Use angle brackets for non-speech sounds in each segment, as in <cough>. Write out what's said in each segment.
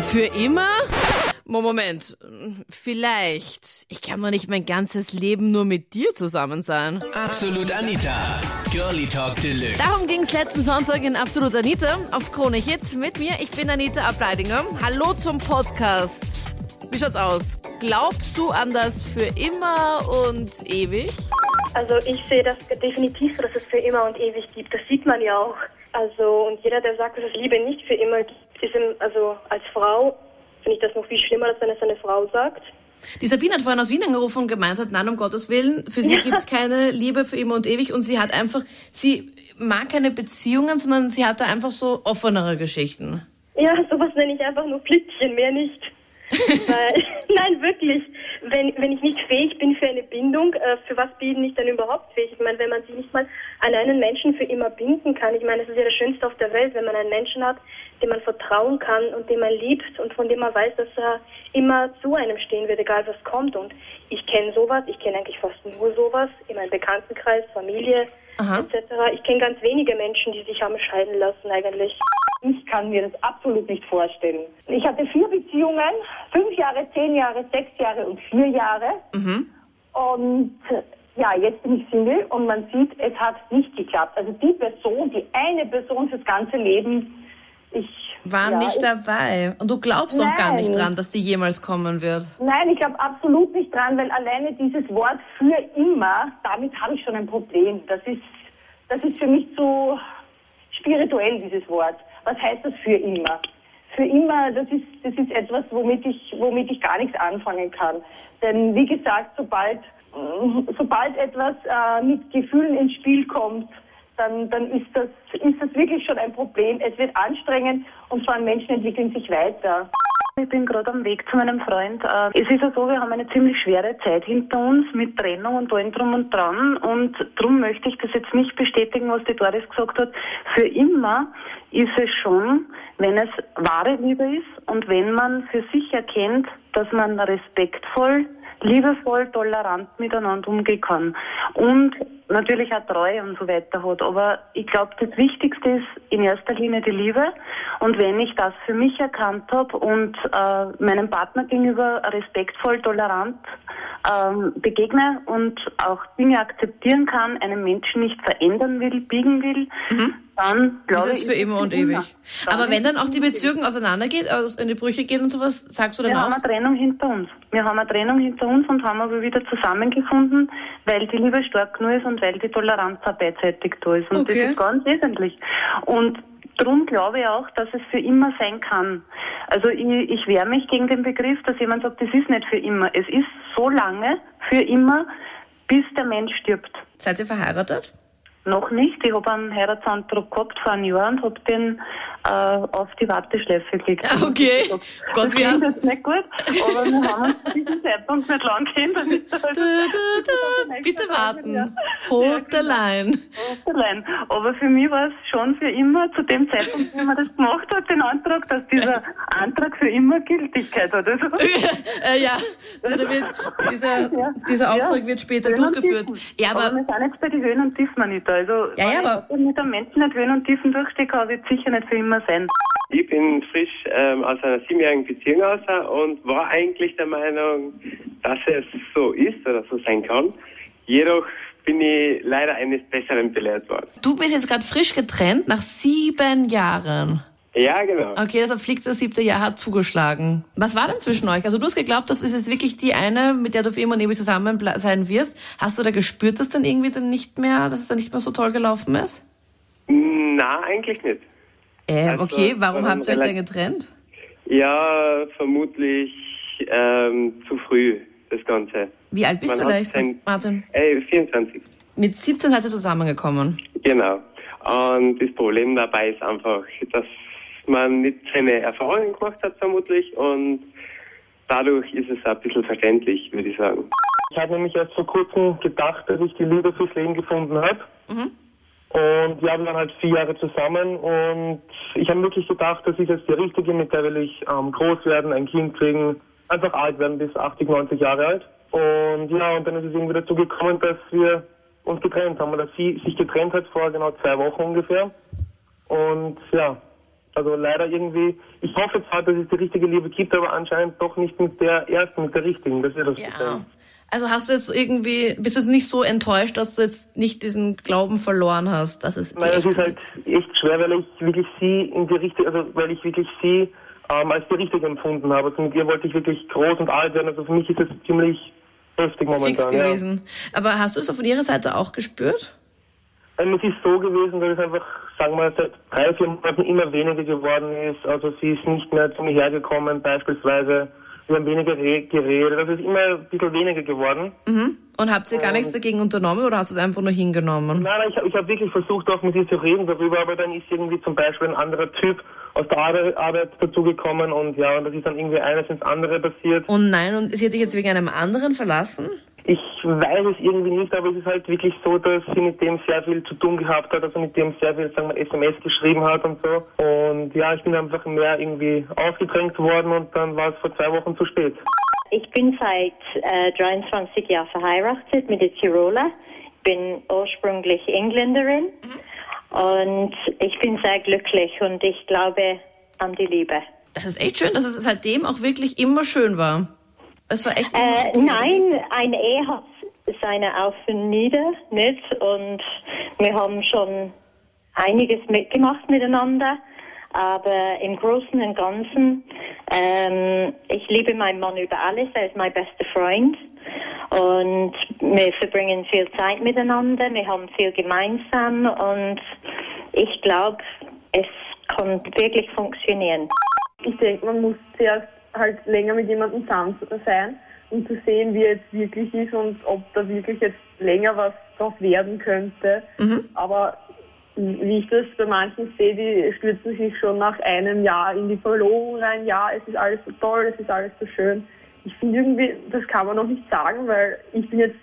Für immer? Moment, vielleicht. Ich kann doch nicht mein ganzes Leben nur mit dir zusammen sein. Absolut Anita. Girlie Talk Deluxe. Darum ging es letzten Sonntag in Absolut Anita auf Krone Hit mit mir. Ich bin Anita Ableidinger. Hallo zum Podcast. Wie schaut's aus? Glaubst du an das für immer und ewig? Also ich sehe das definitiv so, dass es für immer und ewig gibt. Das sieht man ja auch. Also und jeder, der sagt, dass es Liebe nicht für immer gibt, ist im, also als Frau finde ich das noch viel schlimmer, als wenn es eine Frau sagt. Die Sabine hat vorhin aus Wien angerufen und gemeint hat, nein, um Gottes Willen, für sie Ja. gibt's keine Liebe für immer und ewig und sie hat einfach, sie mag keine Beziehungen, sondern sie hat da einfach so offenere Geschichten. Ja, sowas nenne ich einfach nur Flittchen, mehr nicht. <laughs> Weil, <laughs> nein, wirklich. Wenn, wenn ich nicht fähig bin für eine Bindung, äh, für was bin ich dann überhaupt fähig? Ich meine, wenn man sich nicht mal an einen Menschen für immer binden kann, ich meine, es ist ja das Schönste auf der Welt, wenn man einen Menschen hat, dem man vertrauen kann und den man liebt und von dem man weiß, dass er immer zu einem stehen wird, egal was kommt. Und ich kenne sowas, ich kenne eigentlich fast nur sowas in meinem Bekanntenkreis, Familie etc. Ich kenne ganz wenige Menschen, die sich haben scheiden lassen eigentlich. Ich kann mir das absolut nicht vorstellen. Ich hatte vier Beziehungen, fünf Jahre, zehn Jahre, sechs Jahre und vier Jahre. Und äh, ja, jetzt bin ich Single und man sieht, es hat nicht geklappt. Also die Person, die eine Person fürs ganze Leben, ich War ja, nicht ich, dabei. Und du glaubst doch gar nicht Nein. dran, dass die jemals kommen wird. Nein, ich glaube absolut nicht dran, weil alleine dieses Wort für immer, damit habe ich schon ein Problem. Das ist, das ist für mich zu spirituell, dieses Wort. Was heißt das für immer? Für immer, das ist, das ist etwas, womit ich, womit ich gar nichts anfangen kann. Denn wie gesagt, sobald, sobald etwas äh, mit Gefühlen ins Spiel kommt, dann, dann ist, das, ist das wirklich schon ein Problem. Es wird anstrengend und vor allem Menschen entwickeln sich weiter. Ich bin gerade am Weg zu meinem Freund. Äh, Es ist ja so, wir haben eine ziemlich schwere Zeit hinter uns mit Trennung und allem drum und dran. Und darum möchte ich das jetzt nicht bestätigen, was die Doris gesagt hat. Für immer ist es schon, wenn es wahre Liebe ist und wenn man für sich erkennt, dass man respektvoll, liebevoll, tolerant miteinander umgehen kann. Und natürlich auch Treue und so weiter hat. Aber ich glaube, das Wichtigste ist in erster Linie die Liebe. Und wenn ich das für mich erkannt habe und äh, meinem Partner gegenüber respektvoll, tolerant ähm, begegne und auch Dinge akzeptieren kann, einen Menschen nicht verändern will, biegen will, dann. Ist glaube es ich. für immer und ewig. Aber wenn dann auch die Beziehung auseinandergeht, aus- in die Brüche geht und sowas, sagst du dann Wir haben auch? eine Trennung hinter uns. Wir haben eine Trennung hinter uns und haben aber wieder zusammengefunden, weil die Liebe stark genug ist und weil die Toleranz auch beidseitig da ist. Und Okay. das ist ganz wesentlich. Und darum glaube ich auch, dass es für immer sein kann. Also ich, ich wehre mich gegen den Begriff, dass jemand sagt, das ist nicht für immer. Es ist so lange für immer, bis der Mensch stirbt. Seid ihr verheiratet? Noch nicht. Ich habe einen Heiratsantrag gehabt vor einem Jahr und habe den äh, auf die Warteschleife gelegt. Ah, okay. Das Gott, wie klingt hast- jetzt nicht gut, aber wir haben uns zu diesem Zeitpunkt nicht lang kennt. Dann ist das Da, da, da. Bitte warten. Hold the line. Aber für mich war es schon für immer, zu dem Zeitpunkt, wie man das gemacht hat, den Antrag, dass dieser Antrag für immer Gültigkeit hat. Also, <laughs> äh, ja, wird, <laughs> dieser, Ja. dieser Auftrag Ja. wird später Höhen durchgeführt. Ja, aber aber wir sind jetzt bei den Höhen und Tiefen, Anita. Also, Ja, ja, wenn aber- ich mit einem Menschen nicht Höhen und Tiefen durchstehe, kann es sicher nicht für immer sein. Ich bin frisch ähm, aus einer siebenjährigen Beziehung raus und war eigentlich der Meinung, dass es so ist oder so sein kann. Jedoch bin ich leider eines Besseren belehrt worden. du bist jetzt gerade frisch getrennt nach sieben Jahren. Ja, genau. Okay, das fliegt das siebte Jahr hat zugeschlagen. Was war denn zwischen euch? Also du hast geglaubt, das ist jetzt wirklich die eine, mit der du für immer und ewig zusammen sein wirst. Hast du da gespürt, dass dann irgendwie dann nicht mehr, dass es dann nicht mehr so toll gelaufen ist? Na, eigentlich nicht. Äh, Also, okay, warum habt ihr euch denn getrennt? Ja, vermutlich ähm, zu früh, das Ganze. Wie alt bist Man du leicht, Martin? Ey, 24. Mit 17 seid ihr zusammengekommen. Genau. Und das Problem dabei ist einfach, dass man nicht seine Erfahrungen gemacht hat, vermutlich. Und dadurch ist es ein bisschen verständlich, würde ich sagen. Ich habe nämlich erst vor kurzem gedacht, dass ich die Liebe fürs Leben gefunden habe. Und wir waren dann halt vier Jahre zusammen und ich habe wirklich gedacht, das ist jetzt die richtige, mit der will ich ähm, groß werden, ein Kind kriegen, einfach alt werden bis 80, 90 Jahre alt. Und ja, und dann ist es irgendwie dazu gekommen, dass wir uns getrennt haben oder sie sich getrennt hat vor genau zwei Wochen ungefähr. Und ja, Also leider irgendwie, ich hoffe zwar, dass es die richtige Liebe gibt, aber anscheinend doch nicht mit der ersten, mit der richtigen. Das ist das Ja. Problem. Also hast du jetzt irgendwie, bist du nicht so enttäuscht, dass du jetzt nicht diesen Glauben verloren hast, dass es die Weil es ist halt echt schwer, weil ich wirklich sie in die richtige, also weil ich wirklich sie ähm, als die richtige empfunden habe. Also mit ihr wollte ich wirklich groß und alt werden. Also für mich ist es ziemlich heftig momentan. fix ja. gewesen. Aber hast du es von ihrer Seite auch gespürt? Ähm, Es ist so gewesen, dass es einfach, sagen wir, seit drei, vier Monaten immer weniger geworden ist. Also sie ist nicht mehr zu mir hergekommen, beispielsweise. Wir haben weniger re- geredet. Also es ist immer ein bisschen weniger geworden. Mhm. Und habt ihr gar nichts dagegen unternommen oder hast du es einfach nur hingenommen? Nein, nein, ich, hab- ich habe wirklich versucht, auch mit ihr zu reden darüber, aber dann ist irgendwie zum Beispiel ein anderer Typ aus der Arbeit, Arbeit dazugekommen und ja, und das ist dann irgendwie eines ins andere passiert. Oh nein, und sie hat dich jetzt wegen einem anderen verlassen? Ich weiß es irgendwie nicht, aber es ist halt wirklich so, dass sie mit dem sehr viel zu tun gehabt hat, also mit dem sehr viel, sagen wir, SMS geschrieben hat und so. Und ja, ich bin einfach mehr irgendwie ausgedrängt worden und dann war es vor zwei Wochen zu spät. Ich bin seit äh, 23 Jahren verheiratet mit der Tiroler. Bin ursprünglich Engländerin und ich bin sehr glücklich und ich glaube an die Liebe. Das ist echt schön, dass es seitdem auch wirklich immer schön war. Es war echt Äh, nein, eine Ehe hat seine Auf und Nieder nicht? Und wir haben schon einiges mitgemacht miteinander, aber im Großen und Ganzen, ähm, ich liebe meinen Mann über alles, er ist mein bester Freund. Und wir verbringen viel Zeit miteinander, wir haben viel gemeinsam. Und ich glaube, es kann wirklich funktionieren. Ich denke, man muss zuerst halt länger mit jemandem zusammen sein, um zu sehen, wie er jetzt wirklich ist und ob da wirklich jetzt länger was draus werden könnte. Aber wie ich das bei manchen sehe, die stürzen sich schon nach einem Jahr in die Verlobung rein. Ja, es ist alles so toll, es ist alles so schön. Ich finde irgendwie, das kann man noch nicht sagen, weil ich bin jetzt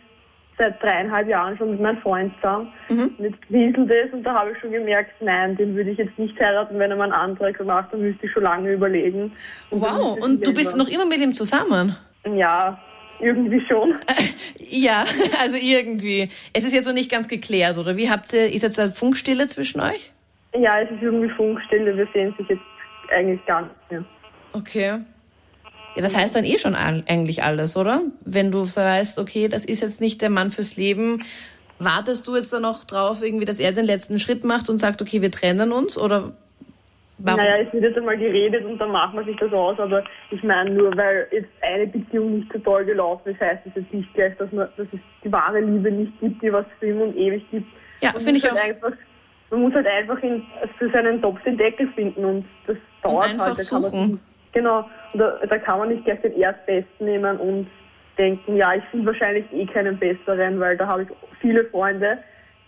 seit dreieinhalb Jahren schon mit meinem Freund zusammen. Mit Wiesel das und da habe ich schon gemerkt, nein, den würde ich jetzt nicht heiraten, wenn er mal einen Antrag macht, dann müsste ich schon lange überlegen. Und Wow, und du bist noch immer mit ihm zusammen? Ja, irgendwie schon. <laughs> Ja, also irgendwie. Es ist jetzt noch nicht ganz geklärt, oder? Wie habt ihr, ist jetzt da Funkstille zwischen euch? Ja, es ist irgendwie Funkstille, wir sehen sich jetzt eigentlich gar nicht mehr. Okay. Ja, das heißt dann eh schon eigentlich alles, oder? Wenn du so weißt, okay, das ist jetzt nicht der Mann fürs Leben, wartest du jetzt dann noch drauf, irgendwie, dass er den letzten Schritt macht und sagt, okay, wir trennen uns? Oder warum? Naja, es wird jetzt einmal geredet und dann macht man sich das aus, aber ich meine, nur weil jetzt eine Beziehung nicht so toll gelaufen ist, heißt das jetzt nicht gleich, dass, man, dass es die wahre Liebe nicht gibt, die was für immer und ewig gibt. Ja, finde ich halt auch. Einfach, man muss halt einfach in, für seinen Topf den Deckel finden und das dauert einfach halt. Kann man suchen. Genau, und da, da kann man nicht gleich den Erstbesten nehmen und denken, ja, ich finde wahrscheinlich eh keinen besseren, weil da habe ich viele Freunde,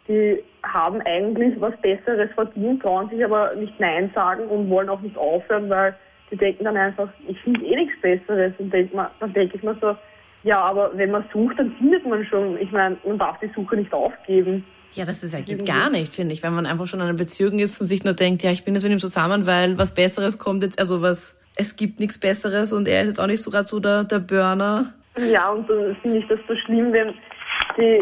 die haben eigentlich was Besseres verdient, trauen sich aber nicht Nein sagen und wollen auch nicht aufhören, weil die denken dann einfach, ich finde eh nichts Besseres. Und denk mal, dann denke ich mir so, ja, aber wenn man sucht, dann findet man schon. Ich meine, man darf die Suche nicht aufgeben. Ja, das ist ja geht gar nicht, finde ich, wenn man einfach schon in einer Beziehung ist und sich nur denkt, ja, ich bin jetzt mit ihm zusammen, weil was Besseres kommt jetzt, also was, es gibt nichts Besseres und er ist jetzt auch nicht so gerade so der, der Burner. Ja, und dann finde ich das so schlimm, wenn die,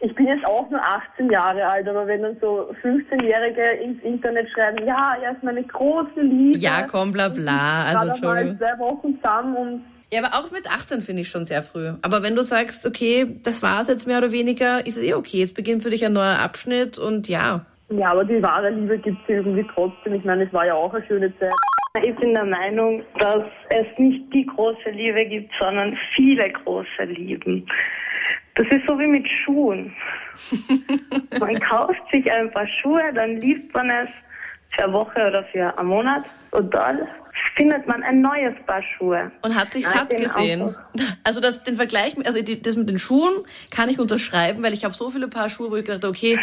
ich bin jetzt auch nur 18 Jahre alt, aber wenn dann so 15-Jährige ins Internet schreiben, ja, er ist meine große Liebe. Ja, komm, bla bla, also Entschuldigung. zwei Wochen zusammen und Ja, aber auch mit 18 finde ich schon sehr früh. Aber wenn du sagst, okay, das war's jetzt mehr oder weniger, ist es eh okay. Jetzt beginnt für dich ein neuer Abschnitt und ja. ja, aber die wahre Liebe gibt es irgendwie trotzdem. Ich meine, es war ja auch eine schöne Zeit. Ich bin der Meinung, dass es nicht die große Liebe gibt, sondern viele große Lieben. Das ist so wie mit Schuhen. <laughs> Man kauft sich ein paar Schuhe, dann liebt man es für eine Woche oder für einen Monat und dann findet man ein neues Paar Schuhe. Und hat sich satt gesehen. auch. <laughs> Also das, den Vergleich, also das mit den Schuhen kann ich unterschreiben, weil ich habe so viele Paar Schuhe, wo ich gedacht okay,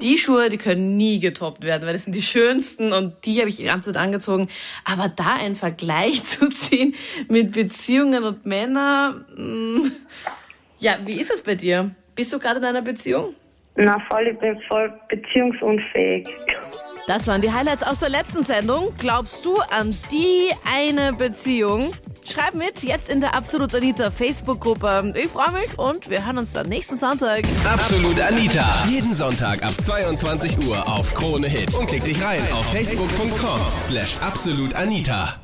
die Schuhe, die können nie getoppt werden, weil das sind die schönsten und die habe ich die ganze Zeit angezogen. Aber da einen Vergleich <laughs> zu ziehen mit Beziehungen und Männern, mh, ja, wie ist das bei dir? Bist du gerade in einer Beziehung? Na voll, ich bin voll beziehungsunfähig. Das waren die Highlights aus der letzten Sendung. Glaubst du an die eine Beziehung? Schreib mit, jetzt in der Absolut Anita Facebook-Gruppe. Ich freue mich und wir hören uns dann nächsten Sonntag. Absolut Anita. Jeden Sonntag ab 22 Uhr auf Krone Hit. Und klick dich rein auf facebook.com slash absolutanita.